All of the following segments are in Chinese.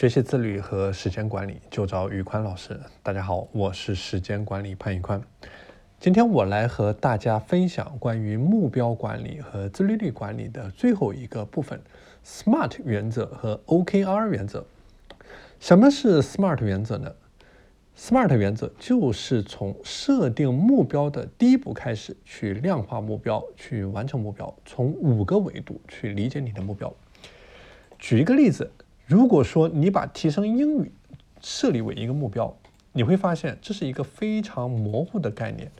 学习自律和时间管理，就找宇宽老师。大家好，我是时间管理潘宇宽。今天我来和大家分享关于目标管理和自律力管理的最后一个部分 ——SMART 原则和 OKR 原则。什么是 SMART 原则呢？SMART 原则就是从设定目标的第一步开始，去量化目标，去完成目标，从五个维度去理解你的目标。举一个例子。如果说你把提升英语设立为一个目标，你会发现这是一个非常模糊的概念。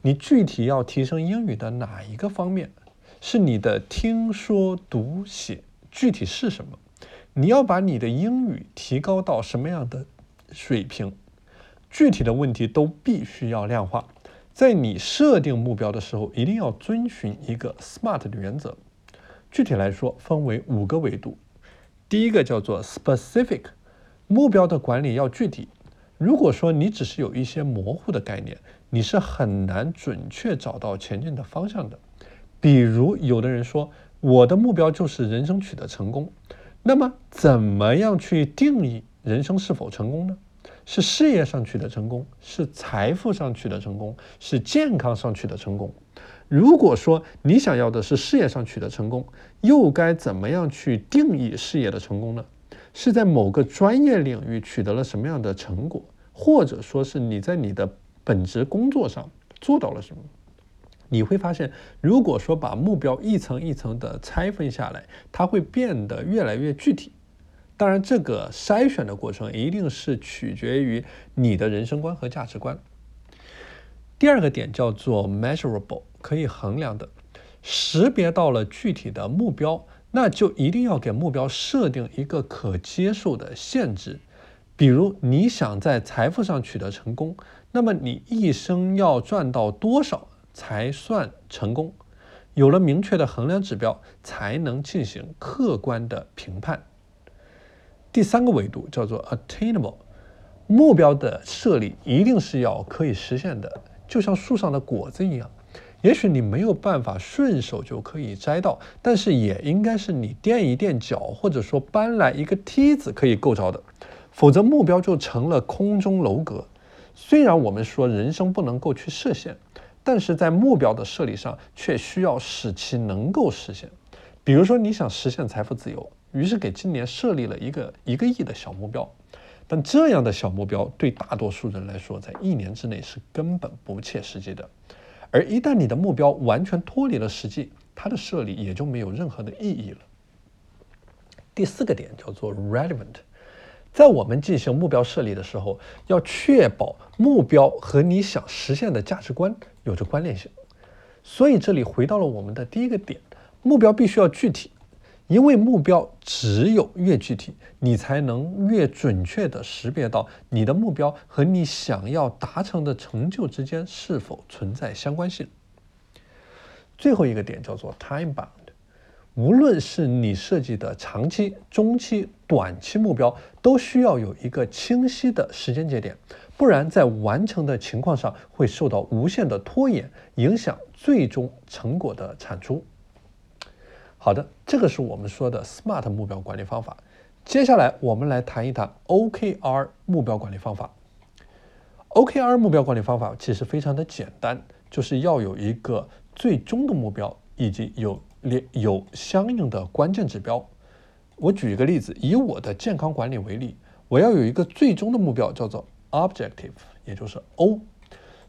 你具体要提升英语的哪一个方面？是你的听说读写，具体是什么？你要把你的英语提高到什么样的水平？具体的问题都必须要量化。在你设定目标的时候，一定要遵循一个 SMART 的原则。具体来说，分为五个维度。第一个叫做 specific，目标的管理要具体。如果说你只是有一些模糊的概念，你是很难准确找到前进的方向的。比如，有的人说我的目标就是人生取得成功，那么怎么样去定义人生是否成功呢？是事业上取得成功，是财富上取得成功，是健康上取得成功？如果说你想要的是事业上取得成功，又该怎么样去定义事业的成功呢？是在某个专业领域取得了什么样的成果，或者说是你在你的本职工作上做到了什么？你会发现，如果说把目标一层一层的拆分下来，它会变得越来越具体。当然，这个筛选的过程一定是取决于你的人生观和价值观。第二个点叫做 measurable。可以衡量的，识别到了具体的目标，那就一定要给目标设定一个可接受的限制。比如你想在财富上取得成功，那么你一生要赚到多少才算成功？有了明确的衡量指标，才能进行客观的评判。第三个维度叫做 attainable，目标的设立一定是要可以实现的，就像树上的果子一样。也许你没有办法顺手就可以摘到，但是也应该是你垫一垫脚，或者说搬来一个梯子可以够着的，否则目标就成了空中楼阁。虽然我们说人生不能够去设限，但是在目标的设立上却需要使其能够实现。比如说你想实现财富自由，于是给今年设立了一个一个亿的小目标，但这样的小目标对大多数人来说，在一年之内是根本不切实际的。而一旦你的目标完全脱离了实际，它的设立也就没有任何的意义了。第四个点叫做 relevant，在我们进行目标设立的时候，要确保目标和你想实现的价值观有着关联性。所以这里回到了我们的第一个点，目标必须要具体。因为目标只有越具体，你才能越准确地识别到你的目标和你想要达成的成就之间是否存在相关性。最后一个点叫做 time bound，无论是你设计的长期、中期、短期目标，都需要有一个清晰的时间节点，不然在完成的情况上会受到无限的拖延，影响最终成果的产出。好的，这个是我们说的 SMART 目标管理方法。接下来我们来谈一谈 OKR 目标管理方法。OKR 目标管理方法其实非常的简单，就是要有一个最终的目标，以及有连有相应的关键指标。我举一个例子，以我的健康管理为例，我要有一个最终的目标，叫做 Objective，也就是 O。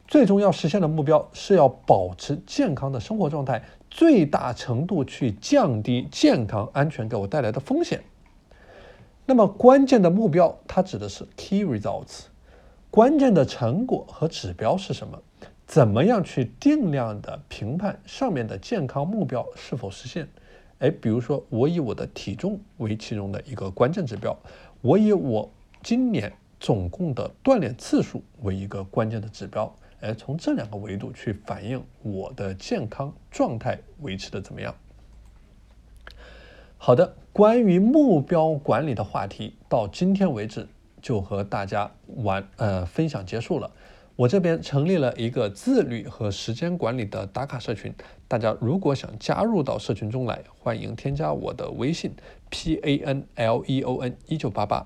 最终要实现的目标是要保持健康的生活状态，最大程度去降低健康安全给我带来的风险。那么关键的目标，它指的是 key results，关键的成果和指标是什么？怎么样去定量的评判上面的健康目标是否实现？哎，比如说我以我的体重为其中的一个关键指标，我以我今年总共的锻炼次数为一个关键的指标。哎，从这两个维度去反映我的健康状态维持的怎么样？好的，关于目标管理的话题到今天为止就和大家完呃分享结束了。我这边成立了一个自律和时间管理的打卡社群，大家如果想加入到社群中来，欢迎添加我的微信 p a n l e o n 一九八八